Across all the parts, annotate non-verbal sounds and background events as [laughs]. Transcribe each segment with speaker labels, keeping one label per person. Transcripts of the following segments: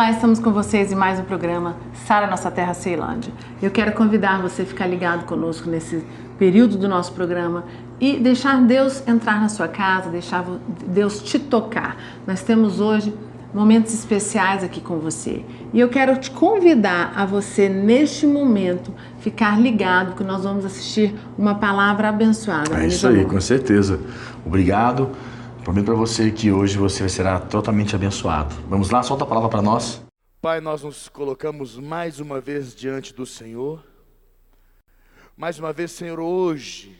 Speaker 1: Olá, estamos com vocês em mais um programa Sara Nossa Terra Ceilândia. Eu quero convidar você a ficar ligado conosco nesse período do nosso programa e deixar Deus entrar na sua casa, deixar Deus te tocar. Nós temos hoje momentos especiais aqui com você. E eu quero te convidar a você, neste momento, ficar ligado que nós vamos assistir uma palavra abençoada.
Speaker 2: É isso aí, com certeza. Obrigado. Prometo para você que hoje você será totalmente abençoado. Vamos lá, solta a palavra para nós.
Speaker 3: Pai, nós nos colocamos mais uma vez diante do Senhor. Mais uma vez, Senhor, hoje,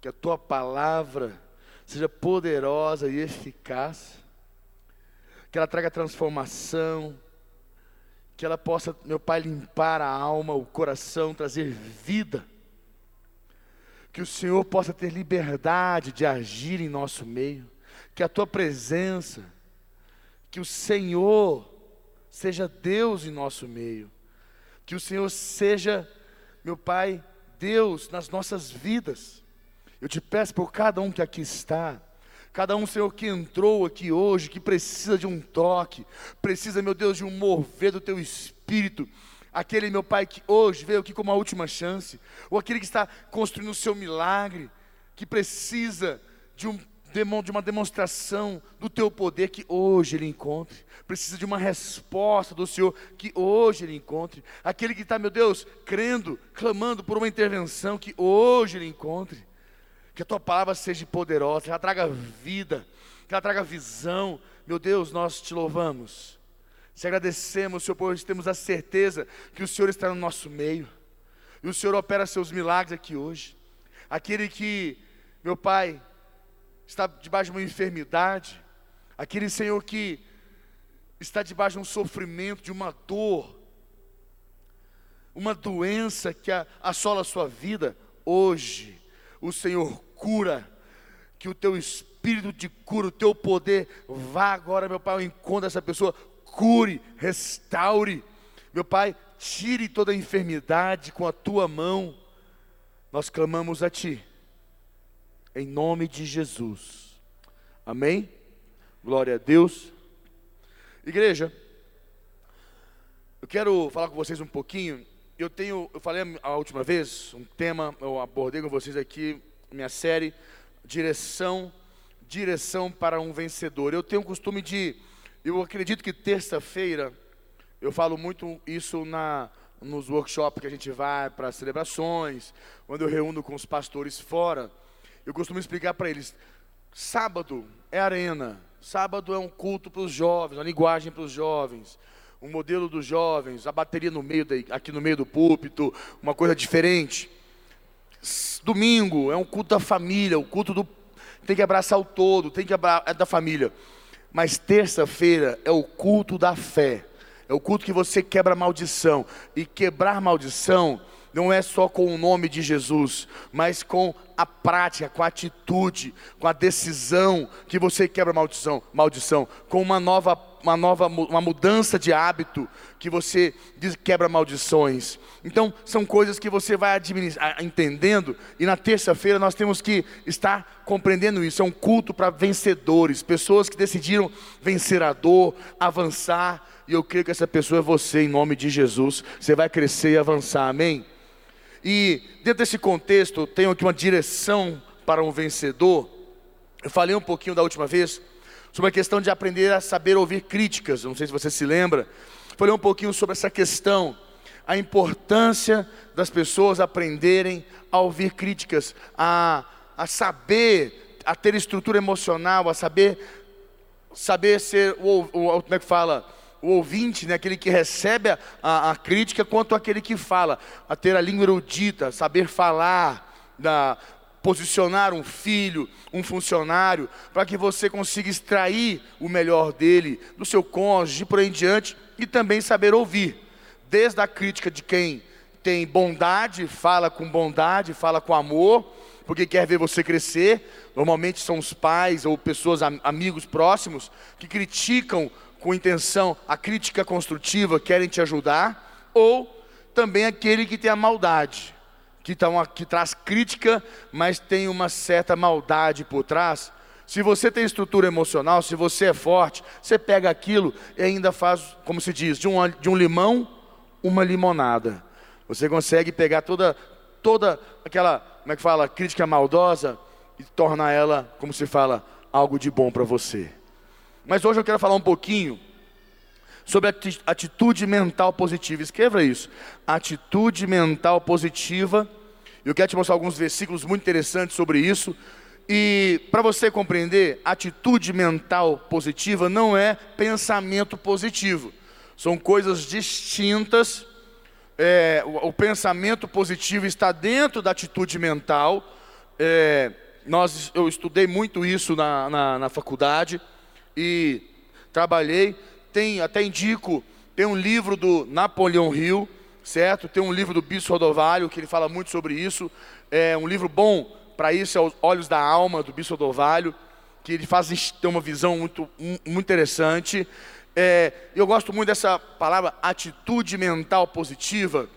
Speaker 3: que a tua palavra seja poderosa e eficaz, que ela traga transformação, que ela possa, meu Pai, limpar a alma, o coração, trazer vida. Que o Senhor possa ter liberdade de agir em nosso meio que a tua presença, que o Senhor seja Deus em nosso meio, que o Senhor seja, meu Pai, Deus nas nossas vidas. Eu te peço por cada um que aqui está, cada um, Senhor, que entrou aqui hoje, que precisa de um toque, precisa, meu Deus, de um mover do teu espírito. Aquele, meu Pai, que hoje veio aqui como a última chance, ou aquele que está construindo o seu milagre, que precisa de um de uma demonstração do teu poder que hoje ele encontre. Precisa de uma resposta do Senhor que hoje ele encontre. Aquele que está, meu Deus, crendo, clamando por uma intervenção que hoje ele encontre. Que a tua palavra seja poderosa, que ela traga vida, que ela traga visão. Meu Deus, nós te louvamos. Te agradecemos, Senhor, pois temos a certeza que o Senhor está no nosso meio. E o Senhor opera seus milagres aqui hoje. Aquele que, meu Pai, está debaixo de uma enfermidade, aquele Senhor que está debaixo de um sofrimento, de uma dor, uma doença que assola a sua vida, hoje o Senhor cura, que o teu espírito de cura, o teu poder vá agora, meu Pai, ao encontro dessa pessoa, cure, restaure, meu Pai, tire toda a enfermidade com a tua mão, nós clamamos a Ti em nome de Jesus. Amém? Glória a Deus. Igreja, eu quero falar com vocês um pouquinho. Eu tenho, eu falei a última vez, um tema, eu abordei com vocês aqui, minha série, direção, direção para um vencedor. Eu tenho o costume de, eu acredito que terça-feira, eu falo muito isso na, nos workshops que a gente vai para celebrações, quando eu reúno com os pastores fora eu costumo explicar para eles: sábado é arena, sábado é um culto para os jovens, uma linguagem para os jovens, um modelo dos jovens, a bateria no meio da, aqui no meio do púlpito, uma coisa diferente. Domingo é um culto da família, o culto do tem que abraçar o todo, tem que é da família. Mas terça-feira é o culto da fé. É o culto que você quebra maldição. E quebrar maldição não é só com o nome de Jesus, mas com a prática, com a atitude, com a decisão que você quebra maldição, maldição, com uma nova, uma nova, uma mudança de hábito que você quebra maldições. Então, são coisas que você vai entendendo, e na terça-feira nós temos que estar compreendendo isso. É um culto para vencedores, pessoas que decidiram vencer a dor, avançar, e eu creio que essa pessoa é você, em nome de Jesus. Você vai crescer e avançar, amém? E dentro desse contexto, tenho aqui uma direção para um vencedor. Eu falei um pouquinho da última vez sobre a questão de aprender a saber ouvir críticas. Não sei se você se lembra. Falei um pouquinho sobre essa questão, a importância das pessoas aprenderem a ouvir críticas, a, a saber, a ter estrutura emocional, a saber, saber ser o, como é que fala, o ouvinte, né, aquele que recebe a, a, a, crítica, quanto aquele que fala, a ter a língua erudita, saber falar, da, posicionar um filho, um funcionário, para que você consiga extrair o melhor dele, do seu cônjuge, por aí em diante, e também saber ouvir, desde a crítica de quem tem bondade, fala com bondade, fala com amor, porque quer ver você crescer. Normalmente são os pais ou pessoas, amigos próximos, que criticam com intenção, a crítica construtiva, querem te ajudar, ou também aquele que tem a maldade, que, tá uma, que traz crítica, mas tem uma certa maldade por trás. Se você tem estrutura emocional, se você é forte, você pega aquilo e ainda faz, como se diz, de um, de um limão, uma limonada. Você consegue pegar toda, toda aquela, como é que fala, crítica maldosa e tornar ela, como se fala, algo de bom para você. Mas hoje eu quero falar um pouquinho sobre atitude mental positiva. Escreva isso. Atitude mental positiva. Eu quero te mostrar alguns versículos muito interessantes sobre isso. E para você compreender, atitude mental positiva não é pensamento positivo. São coisas distintas. É, o, o, pensamento positivo está dentro da atitude mental. É, nós, eu estudei muito isso na, na, na faculdade e trabalhei. Tem, até indico, tem um livro do Napoleão Hill, certo? Tem um livro do Bispo Rodovalho que ele fala muito sobre isso. É um livro bom para isso, é os Olhos da Alma, do Bispo Rodovalho, que ele faz ter uma visão muito, muito interessante. É, eu gosto muito dessa palavra atitude mental positiva,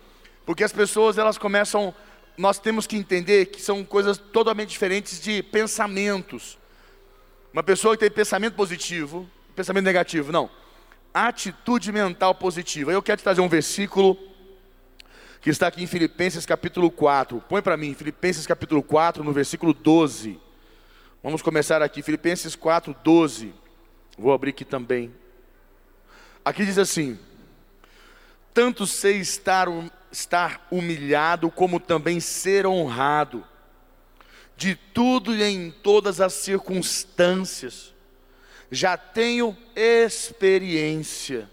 Speaker 3: porque as pessoas elas começam, nós temos que entender que são coisas totalmente diferentes de pensamentos. Uma pessoa que tem pensamento positivo, pensamento negativo, não. Atitude mental positiva. Eu quero te trazer um versículo que está aqui em Filipenses capítulo 4. Põe para mim, Filipenses capítulo 4, no versículo 12. Vamos começar aqui, Filipenses 4, 12. Vou abrir aqui também. Aqui diz assim: Tanto sei estar, estar humilhado, como também ser honrado de tudo e em todas as circunstâncias. Já tenho experiência,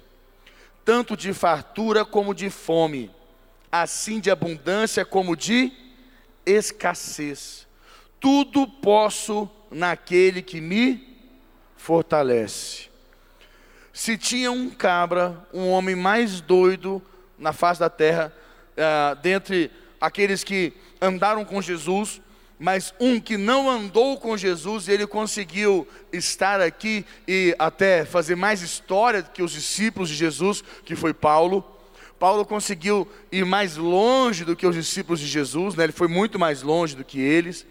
Speaker 3: tanto de fartura como de fome, assim de abundância como de escassez. Tudo posso naquele que me fortalece. Se tinha um cabra, um homem mais doido na face da terra, uh, dentre aqueles que andaram com Jesus, mas um que não andou com Jesus, ele conseguiu estar aqui e até fazer mais história que os discípulos de Jesus, que foi Paulo. Paulo conseguiu ir mais longe do que os discípulos de Jesus, né? ele foi muito mais longe do que eles.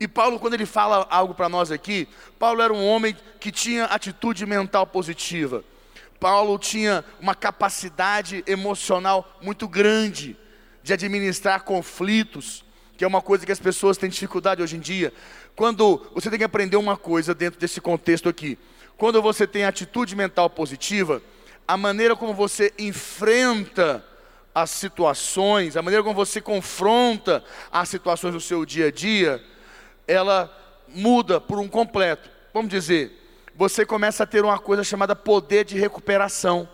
Speaker 3: E Paulo, quando ele fala algo para nós aqui, Paulo era um homem que tinha atitude mental positiva. Paulo tinha uma capacidade emocional muito grande de administrar conflitos, que é uma coisa que as pessoas têm dificuldade hoje em dia. Quando você tem que aprender uma coisa dentro desse contexto aqui. Quando você tem atitude mental positiva, a maneira como você enfrenta as situações, a maneira como você confronta as situações do seu dia a dia, ela muda por um completo. Vamos dizer, você começa a ter uma coisa chamada poder de recuperação.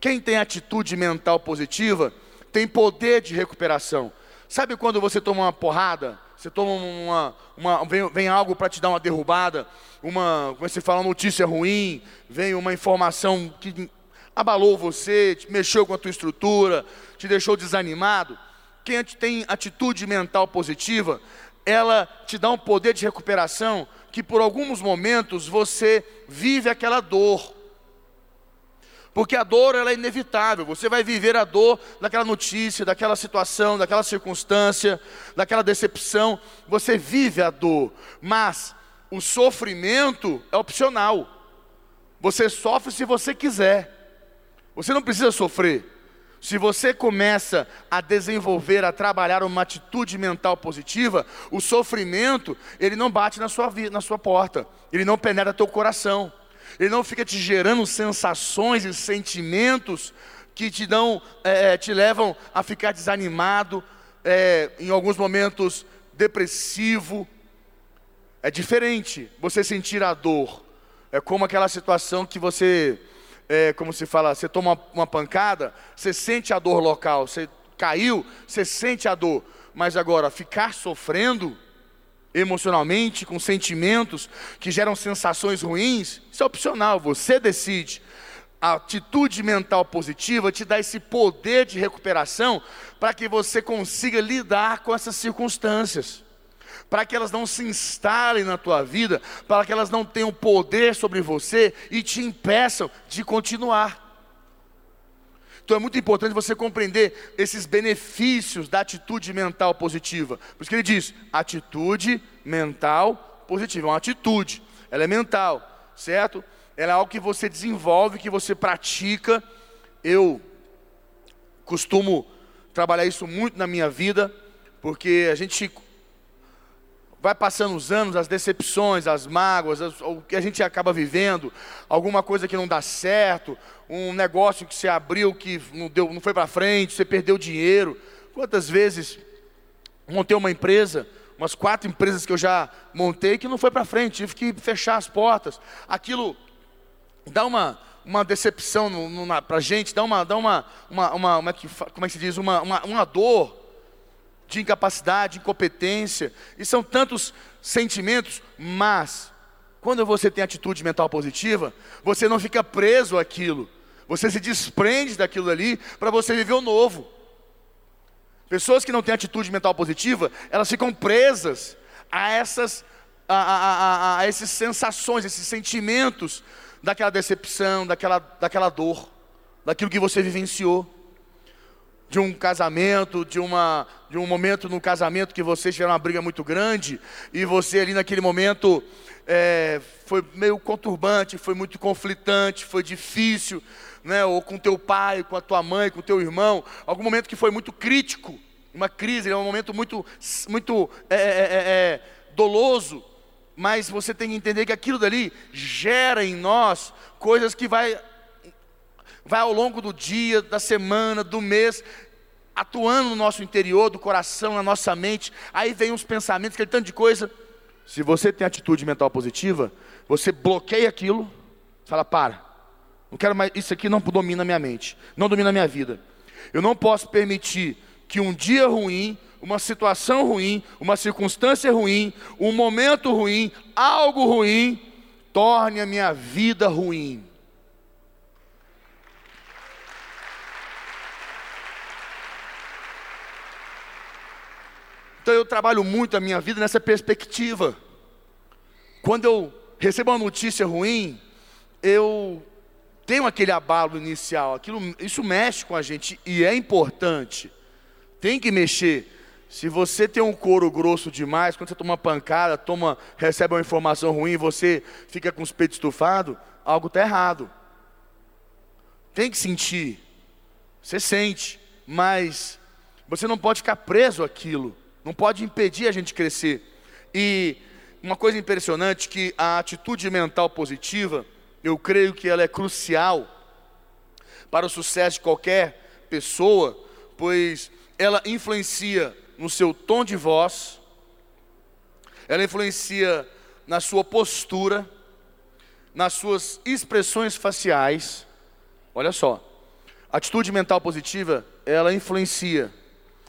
Speaker 3: Quem tem atitude mental positiva tem poder de recuperação. Sabe quando você toma uma porrada? Você toma uma. uma vem, vem algo para te dar uma derrubada, uma. Como você fala, uma notícia ruim, vem uma informação que abalou você, mexeu com a tua estrutura, te deixou desanimado. Quem tem atitude mental positiva, ela te dá um poder de recuperação que por alguns momentos você vive aquela dor porque a dor ela é inevitável. Você vai viver a dor daquela notícia, daquela situação, daquela circunstância, daquela decepção. Você vive a dor, mas o sofrimento é opcional. Você sofre se você quiser. Você não precisa sofrer. Se você começa a desenvolver, a trabalhar uma atitude mental positiva, o sofrimento, ele não bate na sua, na sua porta, ele não penetra teu coração. Ele não fica te gerando sensações e sentimentos que te dão, é, é, te levam a ficar desanimado, é, em alguns momentos depressivo. É diferente você sentir a dor. É como aquela situação que você, é, como se fala, você toma uma, uma pancada, você sente a dor local, você caiu, você sente a dor. Mas agora, ficar sofrendo, emocionalmente, com sentimentos que geram sensações ruins, isso é opcional, você decide. A atitude mental positiva te dá esse poder de recuperação para que você consiga lidar com essas circunstâncias, para que elas não se instalem na tua vida, para que elas não tenham poder sobre você e te impeçam de continuar. Então é muito importante você compreender esses benefícios da atitude mental positiva. Por isso que ele diz: atitude mental positiva, é uma atitude. ela é mental, certo? Ela é algo que você desenvolve, que você pratica. Eu costumo trabalhar isso muito na minha vida, porque a gente vai passando os anos, as decepções, as mágoas, as, o que a gente acaba vivendo, alguma coisa que não dá certo, um negócio que você abriu que não, deu, não foi para frente, você perdeu dinheiro. Quantas vezes montei uma empresa, umas quatro empresas que eu já montei que não foi para frente, tive que fechar as portas. Aquilo dá uma, uma decepção para a gente, dá uma, dá uma, uma, uma, uma, como é que se diz, uma, uma, uma dor de incapacidade, incompetência, e são tantos sentimentos, mas quando você tem atitude mental positiva, você não fica preso àquilo, você se desprende daquilo ali para você viver o novo. Pessoas que não têm atitude mental positiva, elas ficam presas a essas, a, a, a, a sensações, esses sentimentos daquela decepção, daquela, daquela dor, daquilo que você vivenciou de um casamento, de, uma, de um momento no casamento que vocês tiveram uma briga muito grande e você ali naquele momento é, foi meio conturbante, foi muito conflitante, foi difícil, né? ou com teu pai, com a tua mãe, com teu irmão, algum momento que foi muito crítico, uma crise, é um momento muito, muito é, é, é, é doloso, mas você tem que entender que aquilo dali gera em nós coisas que vai vai ao longo do dia, da semana, do mês, atuando no nosso interior, do coração, na nossa mente. Aí vem uns pensamentos, aquele tanto de coisa. Se você tem atitude mental positiva, você bloqueia aquilo, fala: para, não quero mais, isso aqui não domina a minha mente, não domina a minha vida. Eu não posso permitir que um dia ruim, uma situação ruim, uma circunstância ruim, um momento ruim, algo ruim, torne a minha vida ruim. Então eu trabalho muito a minha vida nessa perspectiva. Quando eu recebo uma notícia ruim, eu tenho aquele abalo inicial, aquilo, isso mexe com a gente e é importante. Tem que mexer. Se você tem um couro grosso demais, quando você toma uma pancada, toma, recebe uma informação ruim, você fica com os peitos estufados, algo está errado. Tem que sentir. Você sente, mas você não pode ficar preso àquilo não pode impedir a gente crescer. E uma coisa impressionante que a atitude mental positiva, eu creio que ela é crucial para o sucesso de qualquer pessoa, pois ela influencia no seu tom de voz, ela influencia na sua postura, nas suas expressões faciais. Olha só, atitude mental positiva, ela influencia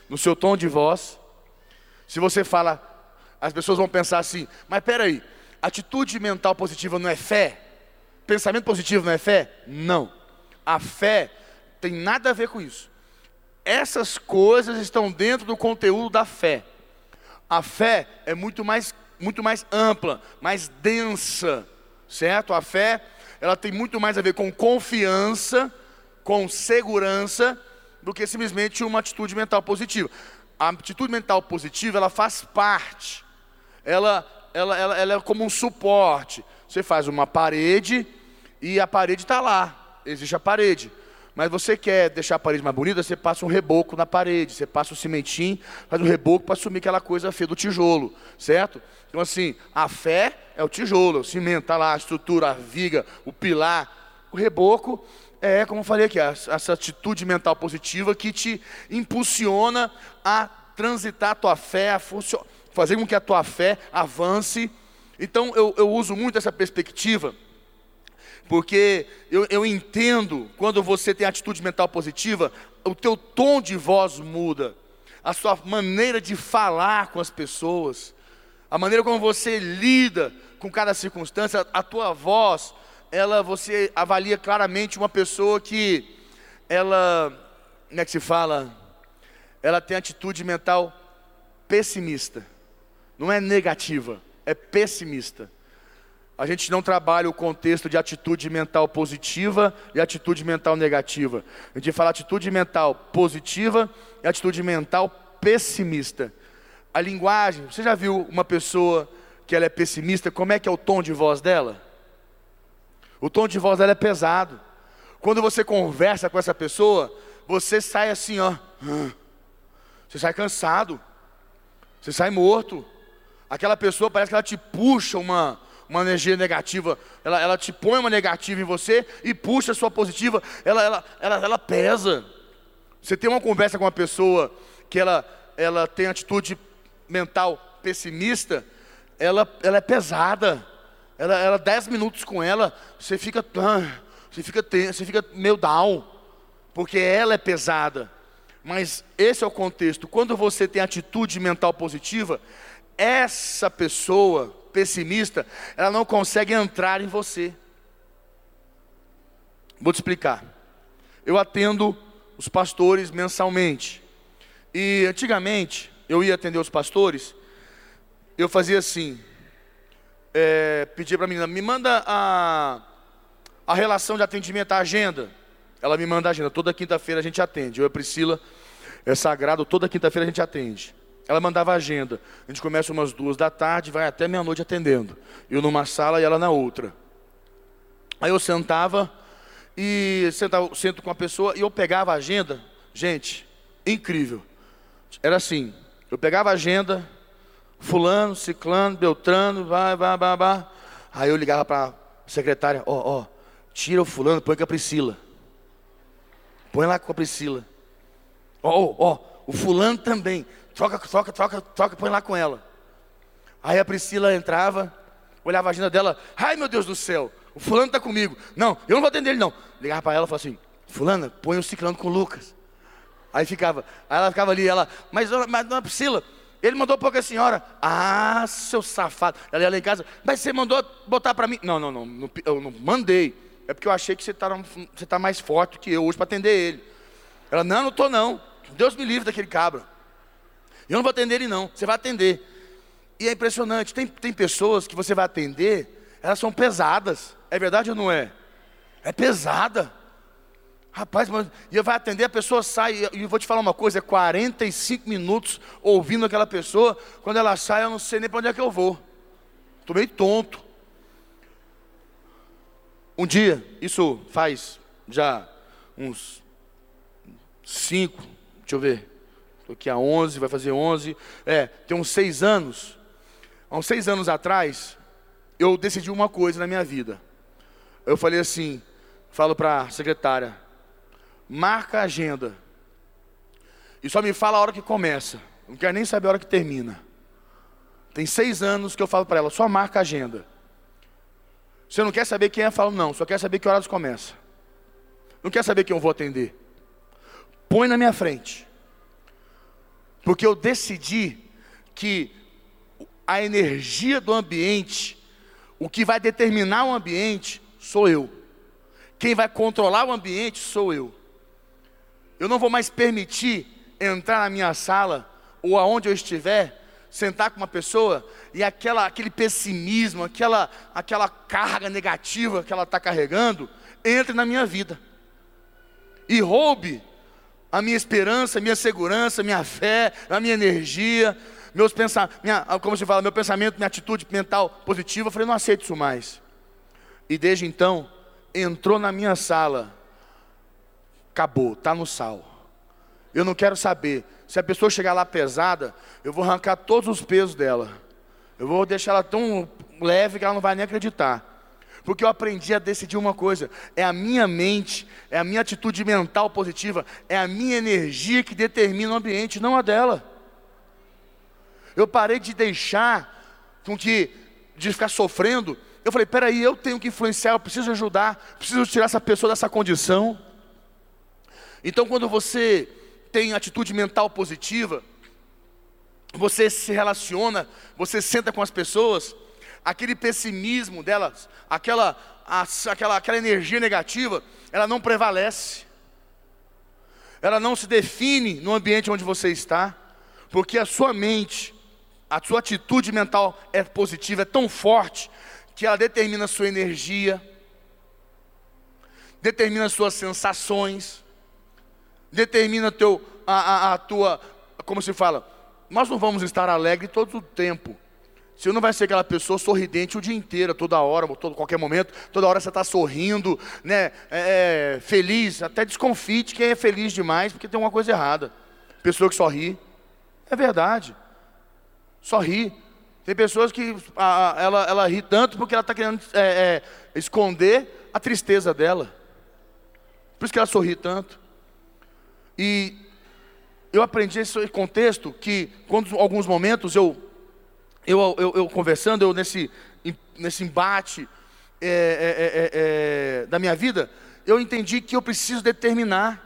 Speaker 3: no seu tom de voz, se você fala, as pessoas vão pensar assim: mas peraí, atitude mental positiva não é fé? Pensamento positivo não é fé? Não. A fé tem nada a ver com isso. Essas coisas estão dentro do conteúdo da fé. A fé é muito mais, muito mais ampla, mais densa, certo? A fé, ela tem muito mais a ver com confiança, com segurança, do que simplesmente uma atitude mental positiva a atitude mental positiva, ela faz parte. Ela, ela, ela, ela é como um suporte. Você faz uma parede e a parede está lá. Existe a parede. Mas você quer deixar a parede mais bonita, você passa um reboco na parede, você passa o cimentinho, faz um reboco para assumir aquela coisa feia do tijolo, certo? Então assim, a fé é o tijolo, o cimento, está lá, a estrutura, a viga, o pilar. O reboco é, como eu falei aqui, essa atitude mental positiva que te impulsiona a transitar a tua fé, a fazer com que a tua fé avance. Então eu, eu uso muito essa perspectiva, porque eu, eu entendo quando você tem atitude mental positiva, o teu tom de voz muda, a sua maneira de falar com as pessoas, a maneira como você lida com cada circunstância, a tua voz ela você avalia claramente uma pessoa que ela, como é que se fala? Ela tem atitude mental pessimista. Não é negativa, é pessimista. A gente não trabalha o contexto de atitude mental positiva e atitude mental negativa. A gente fala atitude mental positiva e atitude mental pessimista. A linguagem, você já viu uma pessoa que ela é pessimista, como é que é o tom de voz dela? O tom de voz dela é pesado. Quando você conversa com essa pessoa, você sai assim, ó. Você sai cansado. Você sai morto. Aquela pessoa parece que ela te puxa uma, uma energia negativa. Ela, ela te põe uma negativa em você e puxa a sua positiva. Ela, ela, ela, ela pesa. Você tem uma conversa com uma pessoa que ela, ela tem atitude mental pessimista, ela, ela é pesada. Ela, ela, dez minutos com ela, você fica, você fica, você fica meio down, porque ela é pesada. Mas esse é o contexto. Quando você tem atitude mental positiva, essa pessoa pessimista, ela não consegue entrar em você. Vou te explicar. Eu atendo os pastores mensalmente. E antigamente, eu ia atender os pastores, eu fazia assim, é, para a menina, me manda a, a relação de atendimento, a agenda. Ela me manda a agenda, toda quinta-feira a gente atende. Eu e a Priscila, é sagrado, toda quinta-feira a gente atende. Ela mandava a agenda. A gente começa umas duas da tarde, vai até meia-noite atendendo. Eu numa sala e ela na outra. Aí eu sentava e sentava, sento com a pessoa e eu pegava a agenda. Gente, incrível. Era assim, eu pegava a agenda, fulano, ciclano, beltrano, vai, vai, vai, vai. Aí eu ligava para a secretária, ó, ó, tira o fulano, põe com a Priscila. Põe lá com a Priscila. Ó, ó, o fulano também. Troca, troca, troca, troca, põe lá com ela. Aí a Priscila entrava, olhava a agenda dela, ai meu Deus do céu, o fulano está comigo. Não, eu não vou atender ele não. Ligava para ela e falava assim, fulana, põe o ciclano com o Lucas. Aí ficava, aí ela ficava ali, ela, mas, mas dona Priscila, ele mandou para a senhora. Ah, seu safado. Ela ia lá em casa, mas você mandou botar para mim. Não, não, não, eu não mandei. É porque eu achei que você está você tá mais forte que eu hoje para atender ele. Ela, não, não estou não. Deus me livre daquele cabra. Eu não vou atender ele não, você vai atender. E é impressionante, tem, tem pessoas que você vai atender, elas são pesadas. É verdade ou não é? É pesada. Rapaz, mas e vai atender, a pessoa sai, e eu vou te falar uma coisa, é 45 minutos ouvindo aquela pessoa, quando ela sai, eu não sei nem para onde é que eu vou. Estou meio tonto. Um dia, isso faz já uns cinco, deixa eu ver, estou aqui há 11, vai fazer 11, é, tem uns seis anos. Há uns seis anos atrás, eu decidi uma coisa na minha vida. Eu falei assim, falo para a secretária, marca a agenda. E só me fala a hora que começa. Não quero nem saber a hora que termina. Tem seis anos que eu falo para ela, só marca a agenda. Você não quer saber quem é? Falo, não, só quer saber que horas começa. Não quer saber quem eu vou atender. Põe na minha frente. Porque eu decidi que a energia do ambiente, o que vai determinar o ambiente, sou eu. Quem vai controlar o ambiente sou eu. Eu não vou mais permitir entrar na minha sala ou aonde eu estiver, sentar com uma pessoa e aquela, aquele pessimismo, aquela, aquela carga negativa que ela está carregando, entre na minha vida e roube a minha esperança, a minha segurança, a minha fé, a minha energia, meus pensamentos, como se fala, meu pensamento, minha atitude mental positiva. Eu falei, não aceito isso mais. E desde então, entrou na minha sala acabou, está no sal. Eu não quero saber. Se a pessoa chegar lá pesada, eu vou arrancar todos os pesos dela. Eu vou deixar ela tão leve que ela não vai nem acreditar. Porque eu aprendi a decidir uma coisa: é a minha mente, é a minha atitude mental positiva, é a minha energia que determina o ambiente, não a dela. Eu parei de deixar com que, de ficar sofrendo. Eu falei: peraí, eu tenho que influenciar, eu preciso ajudar, preciso tirar essa pessoa dessa condição. Então, quando você tem atitude mental positiva, você se relaciona, você senta com as pessoas, aquele pessimismo delas, aquela, aquela, aquela energia negativa, ela não prevalece, ela não se define no ambiente onde você está, porque a sua mente, a sua atitude mental é positiva, é tão forte, que ela determina a sua energia, determina as suas sensações, determina teu, a, a, a tua, como se fala, nós não vamos estar alegres todo o tempo. Você não vai ser aquela pessoa sorridente o dia inteiro, toda hora, todo, qualquer momento, toda hora você está sorrindo, né, é, é, feliz, até desconfie de quem é feliz demais, porque tem uma coisa errada. Pessoa que só ri. É verdade. Só ri. Tem pessoas que a, a, ela, ela ri tanto porque ela está querendo é, é, esconder a tristeza dela. Por isso que ela sorri tanto. E eu aprendi esse contexto que, quando alguns momentos eu eu, eu, eu conversando, eu nesse, nesse embate é, é, é, é, da minha vida, eu entendi que eu preciso determinar.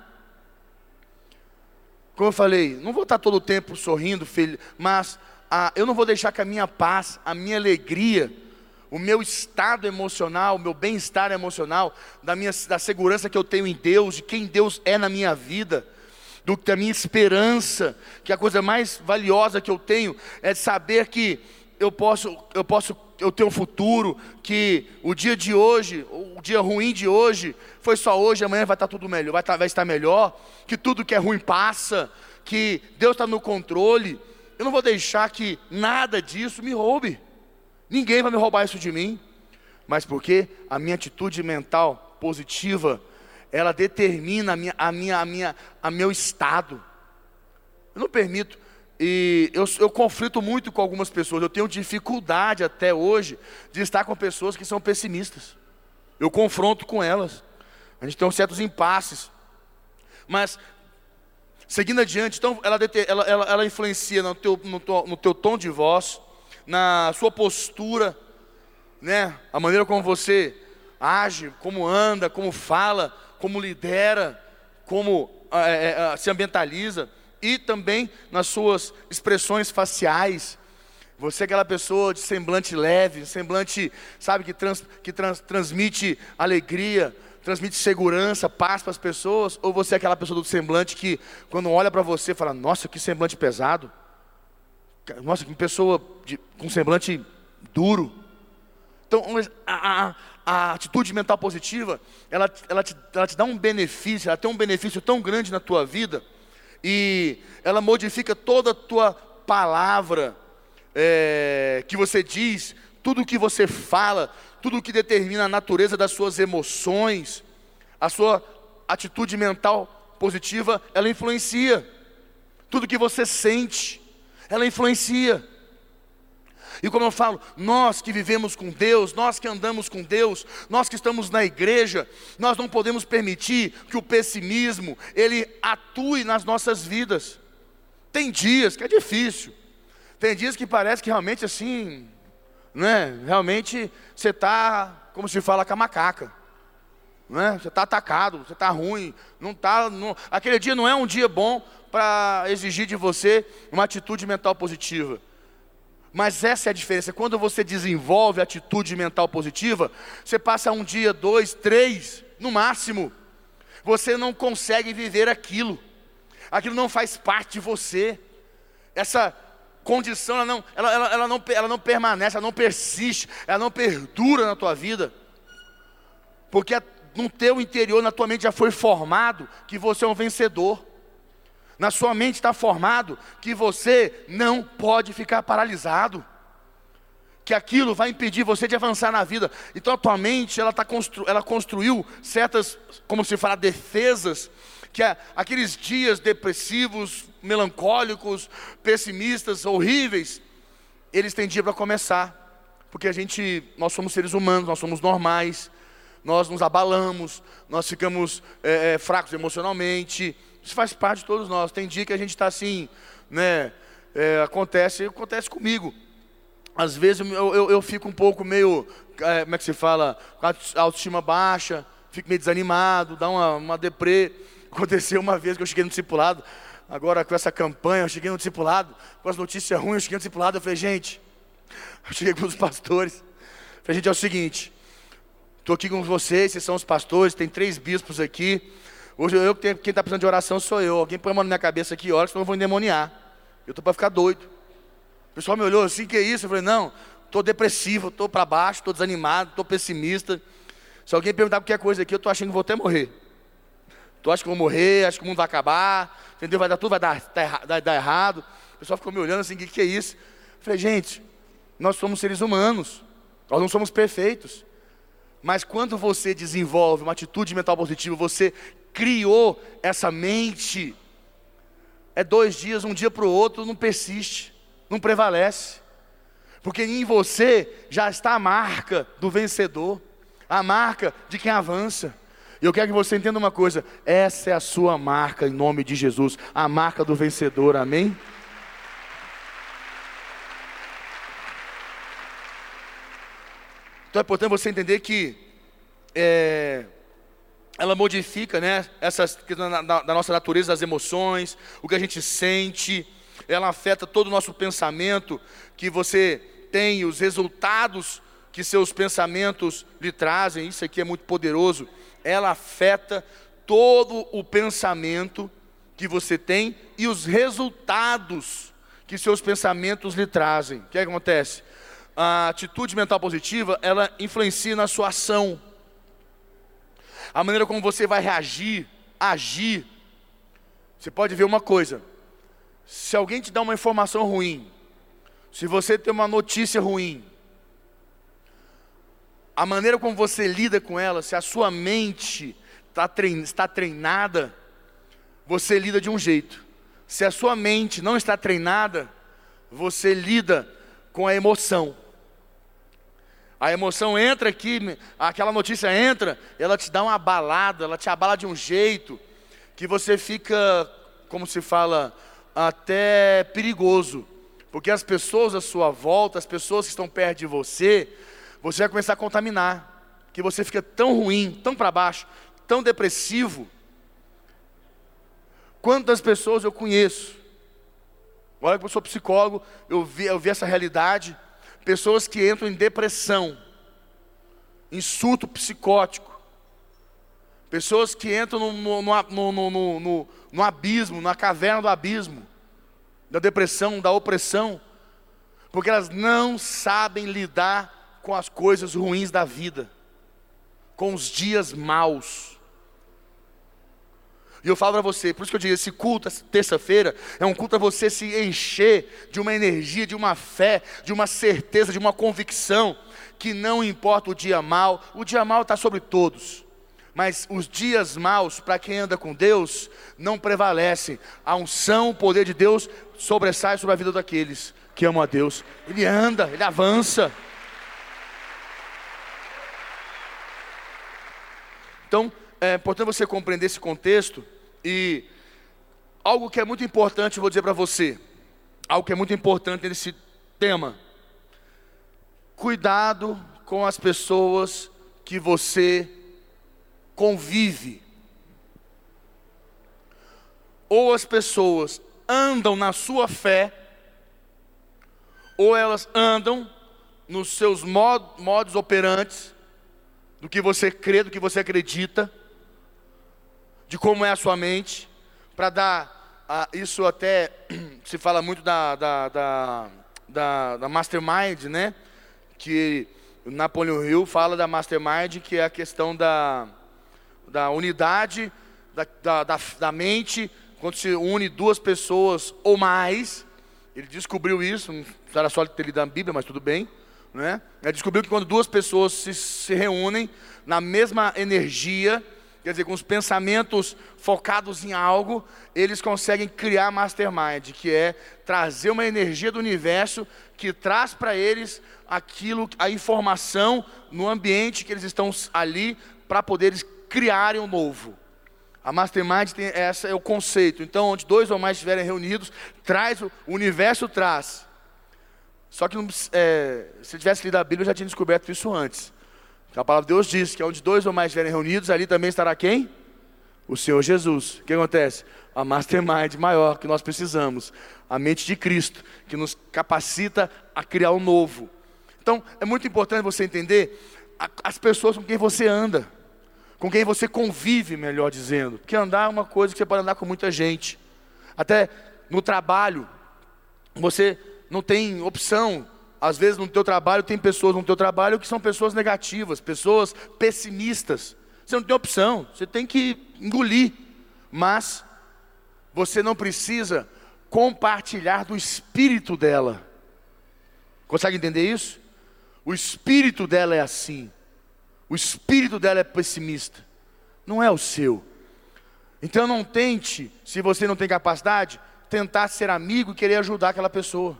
Speaker 3: Como eu falei, não vou estar todo o tempo sorrindo, feliz, mas ah, eu não vou deixar que a minha paz, a minha alegria, o meu estado emocional, o meu bem-estar emocional, da, minha, da segurança que eu tenho em Deus, de quem Deus é na minha vida, do, da minha esperança, que a coisa mais valiosa que eu tenho é saber que eu posso, eu posso, eu tenho um futuro, que o dia de hoje, o dia ruim de hoje, foi só hoje, amanhã vai estar tudo melhor, vai estar, vai estar melhor, que tudo que é ruim passa, que Deus está no controle. Eu não vou deixar que nada disso me roube. Ninguém vai me roubar isso de mim. Mas porque a minha atitude mental positiva ela determina a minha, a minha, a minha, a meu estado. Eu não permito. E eu, eu conflito muito com algumas pessoas. Eu tenho dificuldade até hoje de estar com pessoas que são pessimistas. Eu confronto com elas. A gente tem certos impasses. Mas, seguindo adiante, então ela, ela, ela, ela influencia no teu, no, teu, no teu tom de voz, na sua postura, né? a maneira como você age, como anda, como fala, como lidera, como é, é, se ambientaliza e também nas suas expressões faciais. Você é aquela pessoa de semblante leve, semblante, sabe, que, trans, que trans, transmite alegria, transmite segurança, paz para as pessoas, ou você é aquela pessoa do semblante que, quando olha para você, fala: Nossa, que semblante pesado, nossa, que pessoa de, com semblante duro. Então, a, a, a atitude mental positiva, ela, ela, te, ela te dá um benefício, ela tem um benefício tão grande na tua vida, e ela modifica toda a tua palavra é, que você diz, tudo que você fala, tudo que determina a natureza das suas emoções, a sua atitude mental positiva, ela influencia. Tudo que você sente, ela influencia. E como eu falo, nós que vivemos com Deus, nós que andamos com Deus, nós que estamos na igreja, nós não podemos permitir que o pessimismo ele atue nas nossas vidas. Tem dias que é difícil. Tem dias que parece que realmente assim, né? Realmente você está, como se fala, com a macaca. Né? Você está atacado, você está ruim, não tá, não, aquele dia não é um dia bom para exigir de você uma atitude mental positiva. Mas essa é a diferença. Quando você desenvolve atitude mental positiva, você passa um dia, dois, três, no máximo. Você não consegue viver aquilo. Aquilo não faz parte de você. Essa condição, ela não, ela, ela, ela, não, ela não permanece, ela não persiste, ela não perdura na tua vida. Porque no teu interior, na tua mente já foi formado que você é um vencedor na sua mente está formado que você não pode ficar paralisado, que aquilo vai impedir você de avançar na vida. Então a tua mente ela, tá constru, ela construiu certas, como se fala, defesas, que é aqueles dias depressivos, melancólicos, pessimistas, horríveis, eles têm dia para começar, porque a gente, nós somos seres humanos, nós somos normais, nós nos abalamos, nós ficamos é, fracos emocionalmente, isso faz parte de todos nós. Tem dia que a gente está assim, né? É, acontece, acontece comigo. Às vezes eu, eu, eu fico um pouco meio, é, como é que se fala, autoestima baixa, fico meio desanimado, dá uma, uma deprê. [laughs] Aconteceu uma vez que eu cheguei no discipulado, agora com essa campanha, eu cheguei no discipulado, com as notícias ruins, eu cheguei no discipulado, eu falei, gente, [laughs] eu cheguei com os pastores, falei, gente, é o seguinte, estou aqui com vocês, vocês são os pastores, tem três bispos aqui, Hoje eu, quem está precisando de oração sou eu. Alguém põe a mão na minha cabeça aqui e ora, senão eu vou endemoniar. Eu estou para ficar doido. O pessoal me olhou assim, que é isso? Eu falei, não, estou depressivo, estou para baixo, estou desanimado, estou pessimista. Se alguém perguntar qualquer coisa aqui, eu estou achando que vou até morrer. Tu acha que vou morrer, acho que o mundo vai acabar, entendeu? Vai dar tudo, vai dar, dar, dar errado. O pessoal ficou me olhando assim, o que, que é isso? Eu falei, gente, Nós somos seres humanos, nós não somos perfeitos. Mas quando você desenvolve uma atitude mental positiva, você criou essa mente, é dois dias, um dia para o outro, não persiste, não prevalece. Porque em você já está a marca do vencedor, a marca de quem avança. E eu quero que você entenda uma coisa: essa é a sua marca em nome de Jesus, a marca do vencedor, amém? Então é importante você entender que é, ela modifica né, essas, da, da nossa natureza, as emoções, o que a gente sente, ela afeta todo o nosso pensamento, que você tem, os resultados que seus pensamentos lhe trazem, isso aqui é muito poderoso, ela afeta todo o pensamento que você tem e os resultados que seus pensamentos lhe trazem. O que acontece? A atitude mental positiva, ela influencia na sua ação. A maneira como você vai reagir, agir. Você pode ver uma coisa: se alguém te dá uma informação ruim, se você tem uma notícia ruim, a maneira como você lida com ela, se a sua mente está treinada, você lida de um jeito. Se a sua mente não está treinada, você lida com a emoção. A emoção entra aqui, aquela notícia entra, ela te dá uma balada, ela te abala de um jeito que você fica, como se fala, até perigoso. Porque as pessoas à sua volta, as pessoas que estão perto de você, você vai começar a contaminar. Que você fica tão ruim, tão para baixo, tão depressivo. Quantas pessoas eu conheço? Olha que eu sou psicólogo, eu vi, eu vi essa realidade pessoas que entram em depressão, em surto psicótico, pessoas que entram no, no, no, no abismo, na caverna do abismo, da depressão, da opressão, porque elas não sabem lidar com as coisas ruins da vida, com os dias maus. E eu falo para você, por isso que eu digo, esse culto, terça-feira, é um culto para você se encher de uma energia, de uma fé, de uma certeza, de uma convicção, que não importa o dia mal, o dia mal está sobre todos. Mas os dias maus, para quem anda com Deus, não prevalecem. A unção, o poder de Deus sobressai sobre a vida daqueles que amam a Deus. Ele anda, ele avança. Então, é importante você compreender esse contexto e algo que é muito importante, eu vou dizer para você, algo que é muito importante nesse tema. Cuidado com as pessoas que você convive. Ou as pessoas andam na sua fé, ou elas andam nos seus modos operantes, do que você crê, do que você acredita de como é a sua mente, para dar, a, isso até [clears throat] se fala muito da, da, da, da, da mastermind, né? Que Napoleon Hill fala da mastermind, que é a questão da, da unidade da, da, da, da mente, quando se une duas pessoas ou mais. Ele descobriu isso, não era só ter lido a Bíblia, mas tudo bem. Né? Ele descobriu que quando duas pessoas se, se reúnem na mesma energia, quer dizer, com os pensamentos focados em algo, eles conseguem criar mastermind, que é trazer uma energia do universo que traz para eles aquilo, a informação no ambiente que eles estão ali para poder criarem o um novo. A mastermind tem essa é o conceito. Então, onde dois ou mais estiverem reunidos, traz o, universo traz. Só que é, se tivesse lido a Bíblia, eu já tinha descoberto isso antes. A palavra de Deus diz que onde dois ou mais estiverem reunidos, ali também estará quem? O Senhor Jesus. O que acontece? A mastermind maior que nós precisamos, a mente de Cristo, que nos capacita a criar um novo. Então, é muito importante você entender as pessoas com quem você anda, com quem você convive, melhor dizendo. Porque andar é uma coisa que você pode andar com muita gente. Até no trabalho, você não tem opção às vezes no teu trabalho tem pessoas no teu trabalho que são pessoas negativas, pessoas pessimistas. Você não tem opção, você tem que engolir. Mas você não precisa compartilhar do espírito dela. Consegue entender isso? O espírito dela é assim. O espírito dela é pessimista. Não é o seu. Então não tente, se você não tem capacidade, tentar ser amigo e querer ajudar aquela pessoa.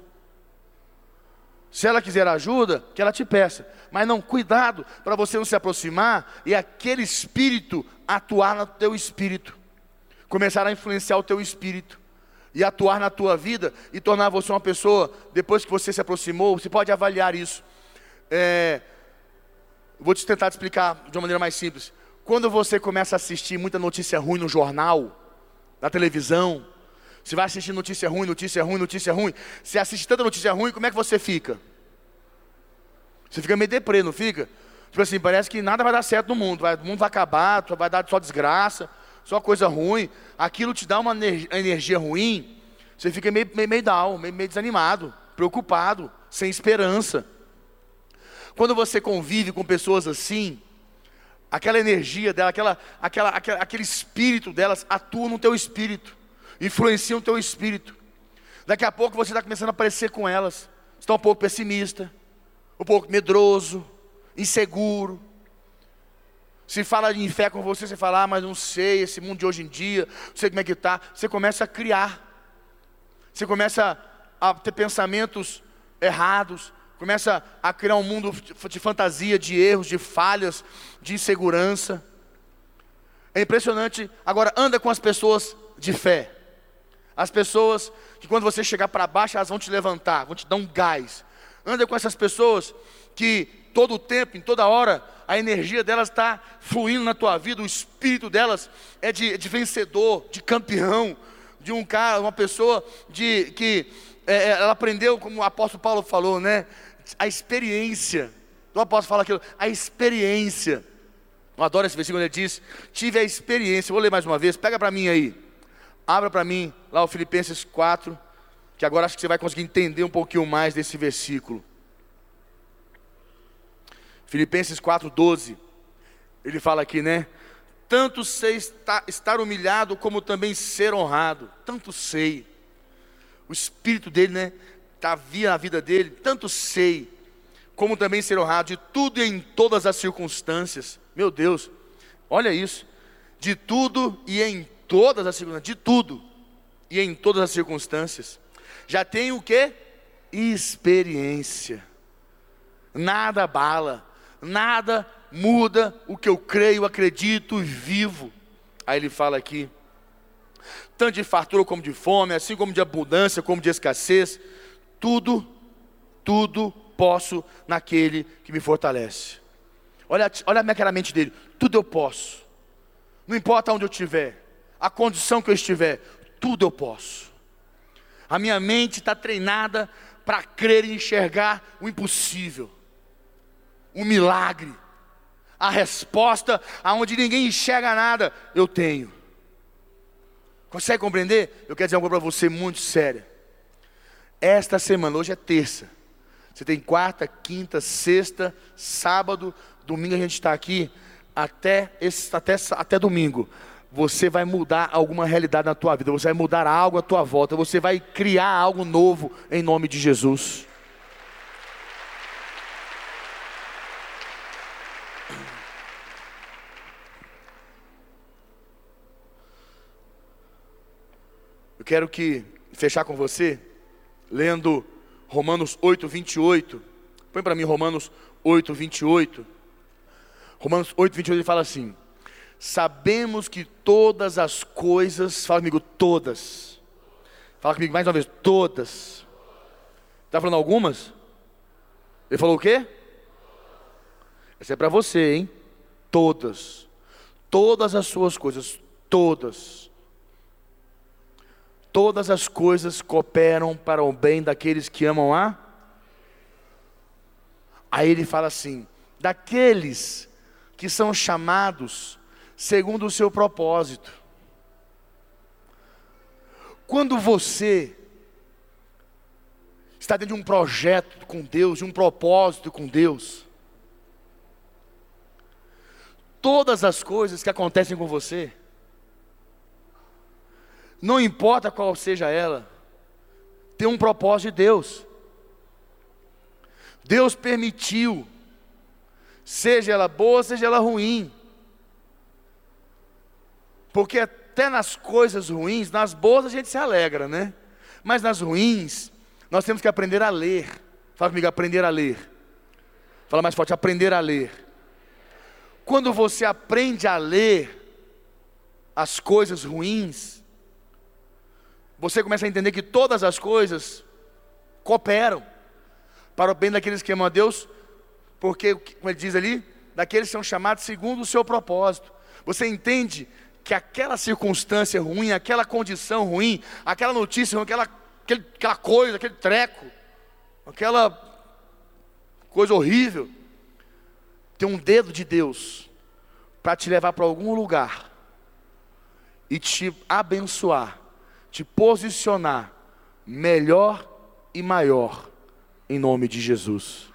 Speaker 3: Se ela quiser ajuda, que ela te peça. Mas não, cuidado para você não se aproximar e aquele espírito atuar no teu espírito. Começar a influenciar o teu espírito. E atuar na tua vida e tornar você uma pessoa, depois que você se aproximou, você pode avaliar isso. É, vou te tentar te explicar de uma maneira mais simples. Quando você começa a assistir muita notícia ruim no jornal, na televisão, você vai assistir notícia ruim, notícia ruim, notícia ruim. Você assiste tanta notícia ruim, como é que você fica? Você fica meio deprê, não fica? Tipo assim, parece que nada vai dar certo no mundo. Vai, o mundo vai acabar, vai dar só desgraça, só coisa ruim. Aquilo te dá uma energia ruim. Você fica meio, meio, meio down, meio, meio desanimado, preocupado, sem esperança. Quando você convive com pessoas assim, aquela energia dela, aquela, aquela, aquela, aquele espírito delas atua no teu espírito influenciam o teu espírito. Daqui a pouco você está começando a aparecer com elas. Está um pouco pessimista, um pouco medroso, inseguro. Se fala em fé com você, você fala, ah, mas não sei, esse mundo de hoje em dia, não sei como é que está. Você começa a criar. Você começa a ter pensamentos errados. Começa a criar um mundo de fantasia, de erros, de falhas, de insegurança. É impressionante. Agora, anda com as pessoas de fé. As pessoas que quando você chegar para baixo, elas vão te levantar, vão te dar um gás. Anda com essas pessoas que todo o tempo, em toda hora, a energia delas está fluindo na tua vida, o espírito delas é de, de vencedor, de campeão, de um cara, uma pessoa de que é, é ela aprendeu, como o apóstolo Paulo falou, né? A experiência. O apóstolo fala aquilo, a experiência. Eu adoro esse versículo, ele diz: Tive a experiência. Vou ler mais uma vez, pega para mim aí. Abra para mim lá o Filipenses 4, que agora acho que você vai conseguir entender um pouquinho mais desse versículo. Filipenses 4:12. Ele fala aqui, né? Tanto sei estar, humilhado como também ser honrado. Tanto sei. O espírito dele, né? Está via a vida dele. Tanto sei como também ser honrado de tudo e em todas as circunstâncias. Meu Deus, olha isso. De tudo e em todas as circunstâncias, de tudo e em todas as circunstâncias. Já tenho o que? Experiência. Nada abala, nada muda o que eu creio, acredito e vivo. Aí ele fala aqui, tanto de fartura como de fome, assim como de abundância, como de escassez, tudo, tudo posso naquele que me fortalece. Olha, olha a mente dele, tudo eu posso. Não importa onde eu estiver, a condição que eu estiver, tudo eu posso. A minha mente está treinada para crer e enxergar o impossível, o milagre, a resposta aonde ninguém enxerga nada, eu tenho. Consegue compreender? Eu quero dizer coisa para você muito séria. Esta semana, hoje é terça. Você tem quarta, quinta, sexta, sábado, domingo a gente está aqui até, esse, até, até domingo você vai mudar alguma realidade na tua vida, você vai mudar algo à tua volta, você vai criar algo novo em nome de Jesus. Eu quero que fechar com você lendo Romanos 8, 28. Põe para mim Romanos 8, 28. Romanos 8, 28 ele fala assim: sabemos que todas as coisas, fala comigo, todas. Fala comigo mais uma vez, todas. Está falando algumas? Ele falou o quê? Essa é para você, hein? Todas. Todas as suas coisas, todas. Todas as coisas cooperam para o bem daqueles que amam a. Aí ele fala assim: daqueles que são chamados segundo o seu propósito. Quando você está dentro de um projeto com Deus, de um propósito com Deus, todas as coisas que acontecem com você, não importa qual seja ela, tem um propósito de Deus. Deus permitiu, seja ela boa, seja ela ruim. Porque até nas coisas ruins, nas boas a gente se alegra, né? Mas nas ruins, nós temos que aprender a ler. Fala comigo, aprender a ler. Fala mais forte, aprender a ler. Quando você aprende a ler as coisas ruins, você começa a entender que todas as coisas cooperam para o bem daqueles que amam a Deus, porque, como ele diz ali, daqueles que são chamados segundo o seu propósito. Você entende que aquela circunstância ruim, aquela condição ruim, aquela notícia ruim, aquela, aquele, aquela coisa, aquele treco, aquela coisa horrível, tem um dedo de Deus para te levar para algum lugar e te abençoar, te posicionar melhor e maior, em nome de Jesus.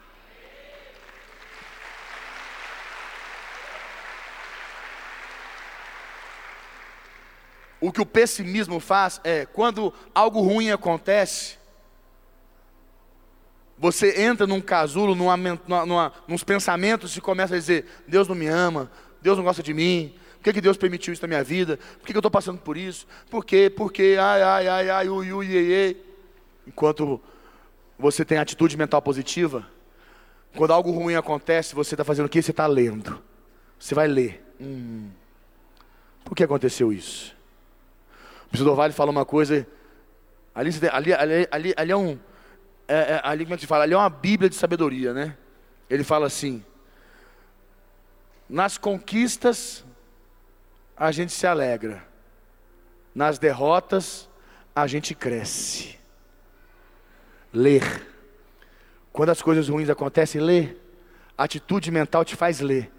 Speaker 3: O que o pessimismo faz é, quando algo ruim acontece, você entra num casulo, numa, numa, nos pensamentos e começa a dizer: Deus não me ama, Deus não gosta de mim, por que, que Deus permitiu isso na minha vida? Por que, que eu estou passando por isso? Por quê? Por quê? Ai, ai, ai, ai, ui, ui, iê, iê. Enquanto você tem atitude mental positiva, quando algo ruim acontece, você está fazendo o que? Você está lendo. Você vai ler. Hum, por que aconteceu isso? O professor Vale fala uma coisa. Ali, ali, ali, ali, ali é um. É, é, ali, como é que se fala? Ali é uma Bíblia de sabedoria, né? Ele fala assim: nas conquistas, a gente se alegra, nas derrotas, a gente cresce. Ler. Quando as coisas ruins acontecem, ler. A atitude mental te faz ler.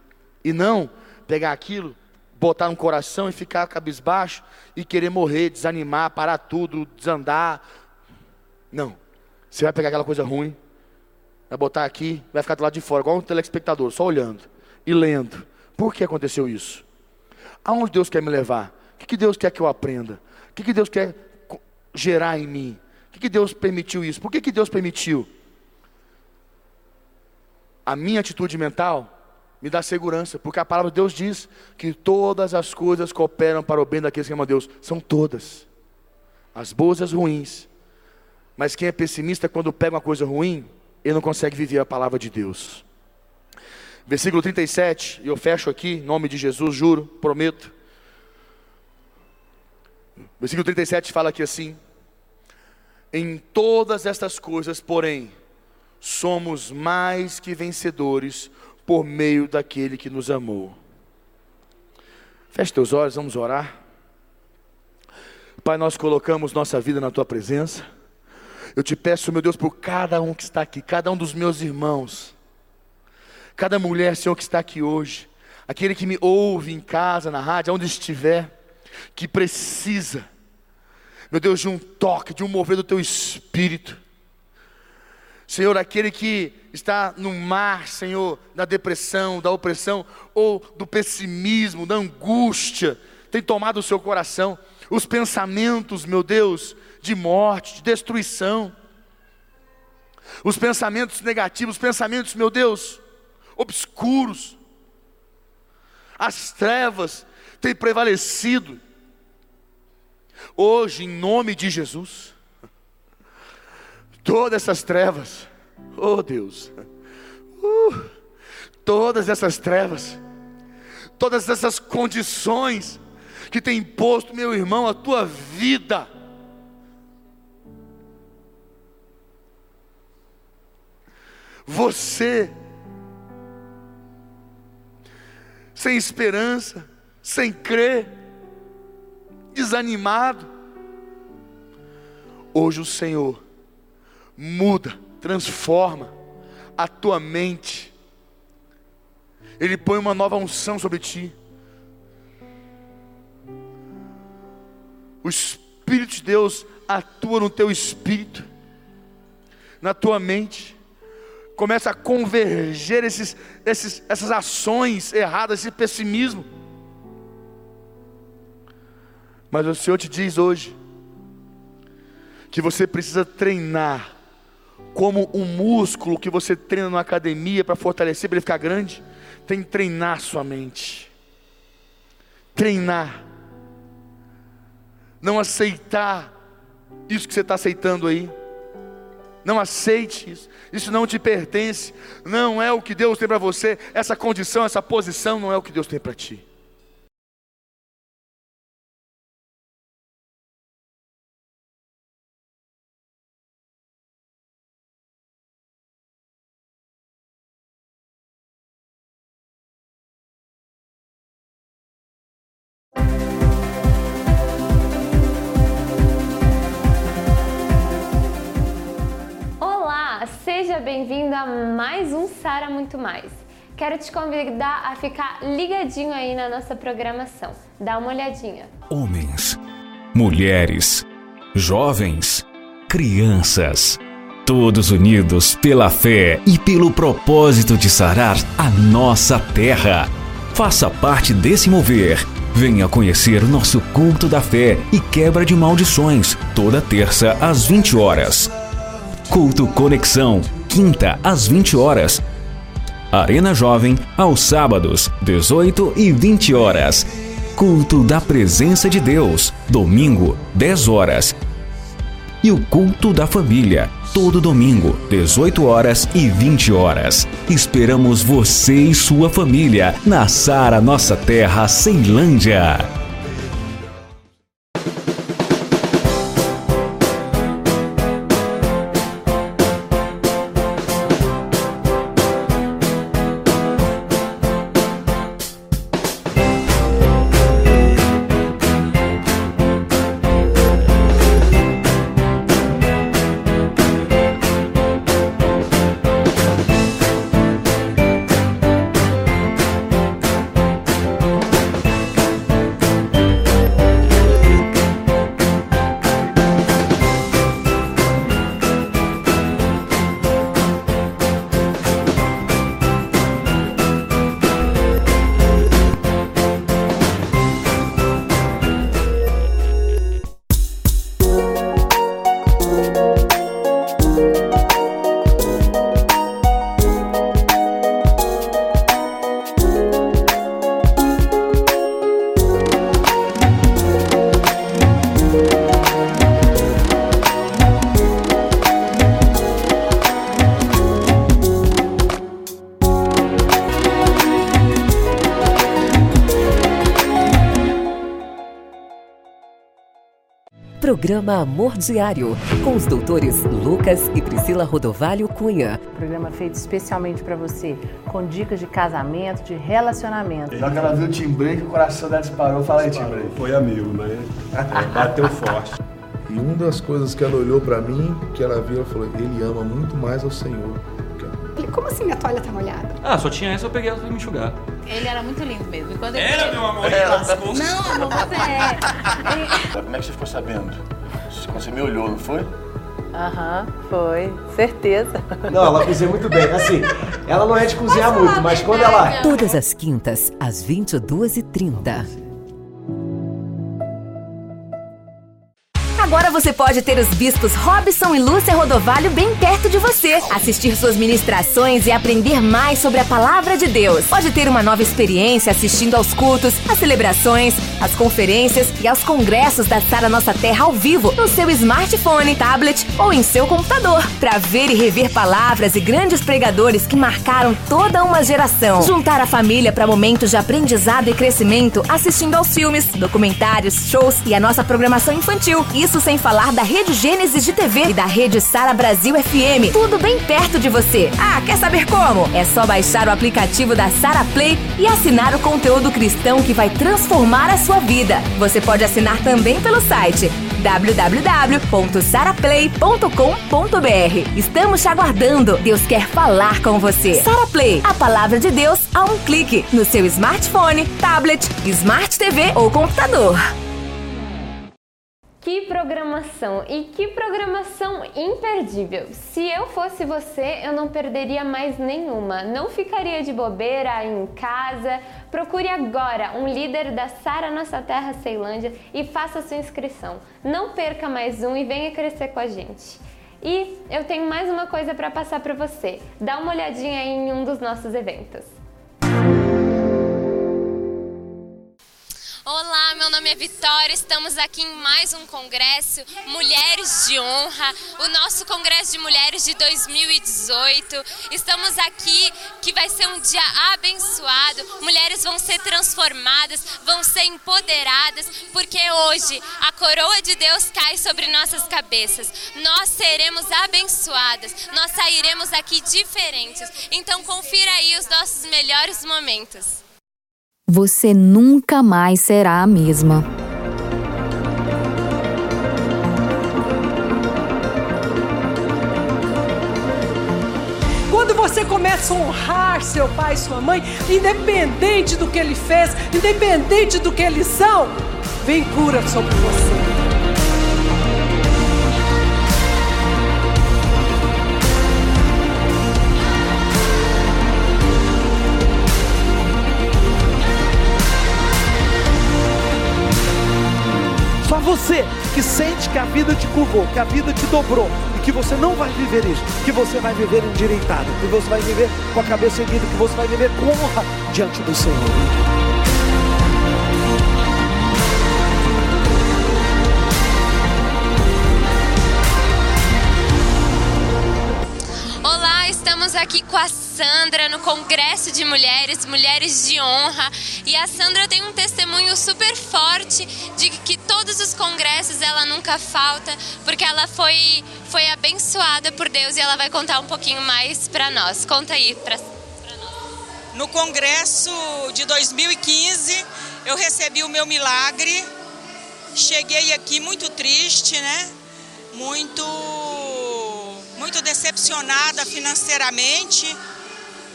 Speaker 3: E não pegar aquilo, botar no coração e ficar cabisbaixo e querer morrer, desanimar, parar tudo, desandar. Não. Você vai pegar aquela coisa ruim, vai botar aqui, vai ficar do lado de fora, igual um telespectador, só olhando e lendo. Por que aconteceu isso? Aonde Deus quer me levar? O que Deus quer que eu aprenda? O que Deus quer gerar em mim? O que Deus permitiu isso? Por que Deus permitiu? A minha atitude mental me dá segurança, porque a palavra de Deus diz que todas as coisas cooperam para o bem daqueles que amam a Deus. São todas. As boas e as ruins. Mas quem é pessimista, quando pega uma coisa ruim, ele não consegue viver a palavra de Deus. Versículo 37, e eu fecho aqui, em nome de Jesus, juro, prometo. Versículo 37 fala aqui assim: Em todas estas coisas, porém, somos mais que vencedores por meio daquele que nos amou. Feche teus olhos, vamos orar. Pai, nós colocamos nossa vida na tua presença. Eu te peço, meu Deus, por cada um que está aqui, cada um dos meus irmãos cada mulher, Senhor, que está aqui hoje, aquele que me ouve em casa, na rádio, onde estiver, que precisa, meu Deus, de um toque, de um mover do teu espírito. Senhor, aquele que está no mar, Senhor, da depressão, da opressão, ou do pessimismo, da angústia, tem tomado o seu coração, os pensamentos, meu Deus, de morte, de destruição, os pensamentos negativos, os pensamentos, meu Deus, obscuros, as trevas têm prevalecido. Hoje, em nome de Jesus, todas essas trevas, oh Deus, uh, todas essas trevas, todas essas condições que tem imposto, meu irmão, a tua vida, você sem esperança, sem crer, desanimado. Hoje o Senhor muda, transforma a tua mente. Ele põe uma nova unção sobre ti. O Espírito de Deus atua no teu espírito, na tua mente começa a converger esses, esses, essas ações erradas, esse pessimismo. Mas o Senhor te diz hoje que você precisa treinar como um músculo que você treina na academia para fortalecer, para ele ficar grande. Tem que treinar sua mente. Treinar. Não aceitar isso que você está aceitando aí. Não aceite isso. Isso não te pertence. Não é o que Deus tem para você. Essa condição, essa posição não é o que Deus tem para ti.
Speaker 4: Bem-vindo a mais um Sara Muito Mais. Quero te convidar a ficar ligadinho aí na nossa programação. Dá uma olhadinha.
Speaker 5: Homens, mulheres, jovens, crianças, todos unidos pela fé e pelo propósito de sarar a nossa terra. Faça parte desse mover. Venha conhecer o nosso culto da fé e quebra de maldições, toda terça às 20 horas. Culto Conexão, quinta às 20 horas. Arena Jovem, aos sábados, 18 e 20 horas. Culto da Presença de Deus, domingo, 10 horas. E o Culto da Família, todo domingo, 18 horas e 20 horas. Esperamos você e sua família na Sara Nossa Terra, Ceilândia.
Speaker 6: Programa Amor Diário, com os doutores Lucas e Priscila Rodovalho Cunha.
Speaker 1: Programa feito especialmente para você, com dicas de casamento, de relacionamento.
Speaker 3: Já que ela viu o timbre, o coração dela disparou. Fala aí, timbre.
Speaker 7: Foi amigo, mas [laughs] é, bateu forte.
Speaker 8: E uma das coisas que ela olhou para mim, que ela viu, ela falou: ele ama muito mais ao Senhor.
Speaker 9: Como assim minha toalha tá molhada?
Speaker 10: Ah, só tinha essa, eu peguei ela pra me enxugar.
Speaker 11: Ele era muito lindo mesmo. E quando ele
Speaker 10: Era, meu amor, ele lascou.
Speaker 11: Não, amor, você é.
Speaker 2: Como é que você ficou sabendo? Você me olhou, não foi?
Speaker 1: Aham, foi. Certeza.
Speaker 12: Não, ela cozinha muito bem. Assim, ela não é de cozinhar muito, mas quando ela.
Speaker 6: Todas as quintas, às 22h30.
Speaker 13: Agora você pode ter os bispos Robson e Lúcia Rodovalho bem perto de você, assistir suas ministrações e aprender mais sobre a palavra de Deus. Pode ter uma nova experiência assistindo aos cultos, às celebrações, às conferências e aos congressos da Sara Nossa Terra ao vivo no seu smartphone, tablet ou em seu computador, para ver e rever palavras e grandes pregadores que marcaram toda uma geração. Juntar a família para momentos de aprendizado e crescimento, assistindo aos filmes, documentários, shows e a nossa programação infantil. Isso sem falar da Rede Gênesis de TV e da Rede Sara Brasil FM. Tudo bem perto de você. Ah, quer saber como? É só baixar o aplicativo da Sara Play e assinar o conteúdo cristão que vai transformar a sua vida. Você pode assinar também pelo site www.saraplay.com.br. Estamos te aguardando. Deus quer falar com você. Sara Play, a palavra de Deus a um clique no seu smartphone, tablet, smart TV ou computador.
Speaker 4: Que programação e que programação imperdível! Se eu fosse você, eu não perderia mais nenhuma, não ficaria de bobeira em casa. Procure agora um líder da Sara Nossa Terra Ceilândia e faça sua inscrição. Não perca mais um e venha crescer com a gente. E eu tenho mais uma coisa para passar para você. Dá uma olhadinha aí em um dos nossos eventos.
Speaker 14: Olá, meu nome é Vitória. Estamos aqui em mais um congresso Mulheres de Honra, o nosso congresso de mulheres de 2018. Estamos aqui que vai ser um dia abençoado. Mulheres vão ser transformadas, vão ser empoderadas, porque hoje a coroa de Deus cai sobre nossas cabeças. Nós seremos abençoadas. Nós sairemos aqui diferentes. Então confira aí os nossos melhores momentos
Speaker 15: você nunca mais será a mesma.
Speaker 16: Quando você começa a honrar seu pai e sua mãe, independente do que ele fez, independente do que eles são, vem cura sobre você.
Speaker 17: Você que sente que a vida te curvou, que a vida te dobrou e que você não vai viver isso, que você vai viver endireitado, que você vai viver com a cabeça erguida, que você vai viver com honra diante do Senhor.
Speaker 14: Aqui com a Sandra no Congresso de Mulheres, Mulheres de Honra. E a Sandra tem um testemunho super forte de que todos os congressos ela nunca falta, porque ela foi, foi abençoada por Deus e ela vai contar um pouquinho mais para nós. Conta aí para
Speaker 18: No congresso de 2015, eu recebi o meu milagre. Cheguei aqui muito triste, né? Muito muito decepcionada financeiramente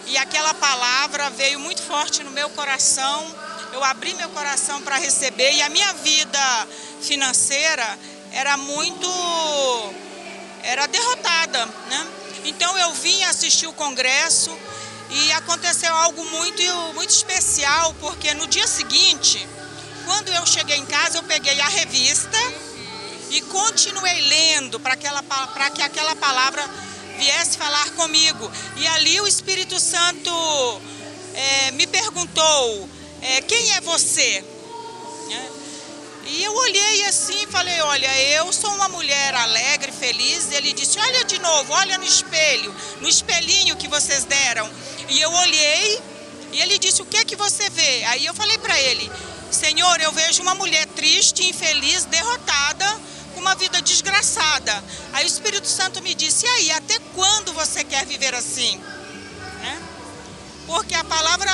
Speaker 18: e aquela palavra veio muito forte no meu coração. Eu abri meu coração para receber e a minha vida financeira era muito era derrotada, né? Então eu vim assistir o congresso e aconteceu algo muito muito especial, porque no dia seguinte, quando eu cheguei em casa, eu peguei a revista e continuei lendo para que aquela palavra viesse falar comigo. E ali o Espírito Santo é, me perguntou: é, quem é você? É. E eu olhei assim e falei: Olha, eu sou uma mulher alegre, feliz. Ele disse: Olha de novo, olha no espelho, no espelhinho que vocês deram. E eu olhei e ele disse: O que é que você vê? Aí eu falei para ele: Senhor, eu vejo uma mulher triste, infeliz, derrotada uma vida desgraçada. Aí o Espírito Santo me disse: e aí, até quando você quer viver assim? Né? Porque a palavra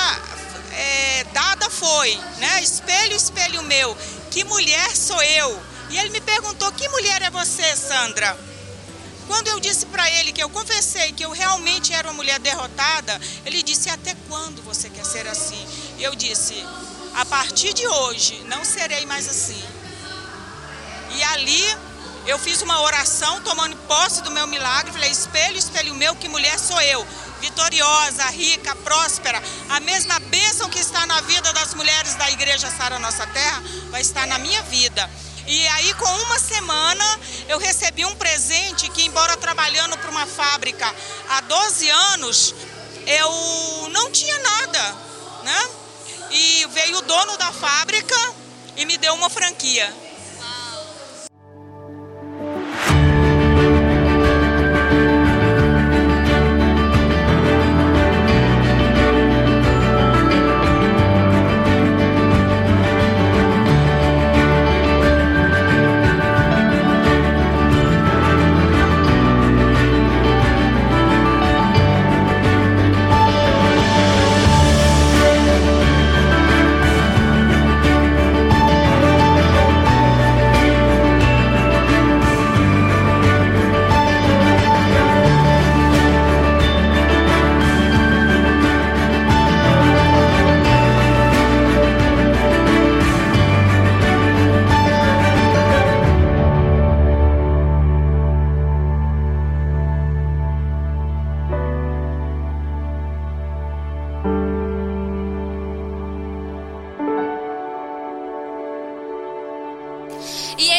Speaker 18: é, dada foi, né? Espelho, espelho meu, que mulher sou eu? E ele me perguntou: que mulher é você, Sandra? Quando eu disse para ele que eu confessei que eu realmente era uma mulher derrotada, ele disse: Até quando você quer ser assim? E eu disse: A partir de hoje, não serei mais assim. E ali eu fiz uma oração tomando posse do meu milagre. Falei: espelho, espelho meu, que mulher sou eu. Vitoriosa, rica, próspera. A mesma bênção que está na vida das mulheres da igreja Sara Nossa Terra vai estar na minha vida. E aí, com uma semana, eu recebi um presente que, embora trabalhando para uma fábrica há 12 anos, eu não tinha nada, né? E veio o dono da fábrica e me deu uma franquia.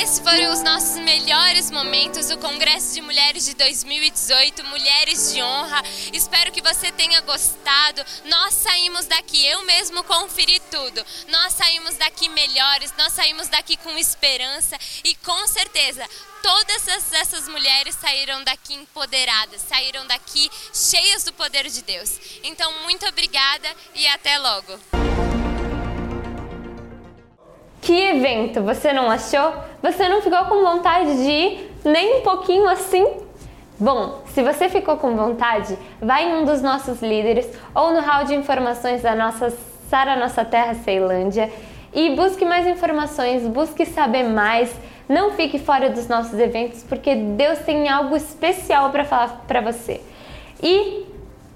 Speaker 14: Esses foram os nossos melhores momentos do Congresso de Mulheres de 2018, Mulheres de Honra. Espero que você tenha gostado. Nós saímos daqui, eu mesmo conferi tudo. Nós saímos daqui melhores, nós saímos daqui com esperança e com certeza todas essas mulheres saíram daqui empoderadas, saíram daqui cheias do poder de Deus. Então, muito obrigada e até logo.
Speaker 4: Que evento, você não achou? Você não ficou com vontade de ir nem um pouquinho assim? Bom, se você ficou com vontade, vai em um dos nossos líderes ou no hall de informações da nossa Sara Nossa Terra Ceilândia e busque mais informações, busque saber mais. Não fique fora dos nossos eventos porque Deus tem algo especial para falar para você. E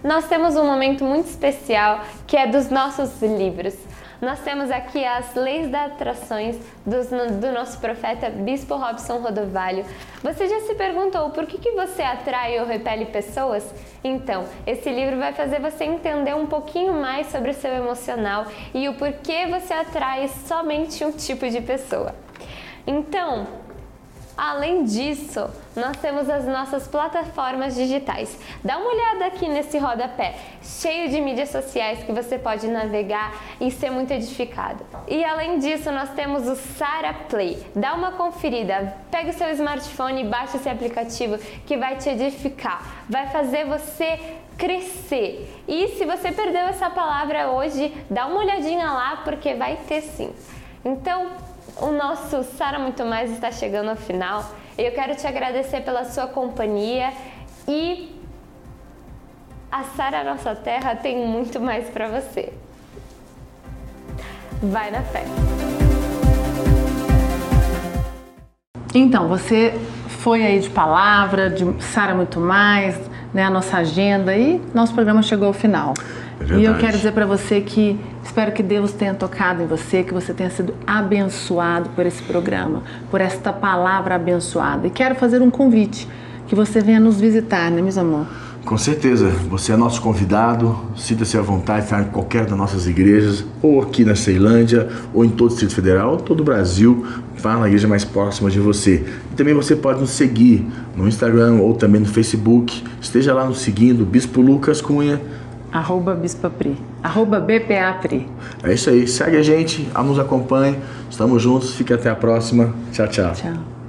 Speaker 4: nós temos um momento muito especial que é dos nossos livros. Nós temos aqui as leis das atrações do, do, nosso profeta Bispo Robson Rodovalho. Você já se perguntou por que, que você atrai ou repele pessoas? Então, esse livro vai fazer você entender um pouquinho mais sobre o seu emocional e o porquê você atrai somente um tipo de pessoa. Então, Além disso, nós temos as nossas plataformas digitais. Dá uma olhada aqui nesse rodapé, cheio de mídias sociais que você pode navegar e ser muito edificado. E além disso, nós temos o Sara Play. Dá uma conferida, pega o seu smartphone e baixa esse aplicativo que vai te edificar, vai fazer você crescer. E se você perdeu essa palavra hoje, dá uma olhadinha lá porque vai ter sim. Então, o nosso Sara Muito Mais está chegando ao final. Eu quero te agradecer pela sua companhia e a Sara Nossa Terra tem muito mais para você. Vai na fé.
Speaker 1: Então, você foi aí de palavra, de Sara Muito Mais, né, a nossa agenda e nosso programa chegou ao final. É e eu quero dizer para você que espero que Deus tenha tocado em você, que você tenha sido abençoado por esse programa, por esta palavra abençoada. E quero fazer um convite que você venha nos visitar, né, meus amor?
Speaker 2: Com certeza, você é nosso convidado, sinta-se à vontade, estar em qualquer das nossas igrejas, ou aqui na Ceilândia, ou em todo o Distrito Federal, ou todo o Brasil, vá na igreja mais próxima de você. E também você pode nos seguir no Instagram ou também no Facebook, esteja lá nos seguindo, Bispo Lucas Cunha,
Speaker 1: Arroba Bispapri. Arroba BPAPri.
Speaker 2: É isso aí. Segue a gente, nos acompanhe. Estamos juntos. Fique até a próxima. Tchau, tchau.
Speaker 1: Tchau.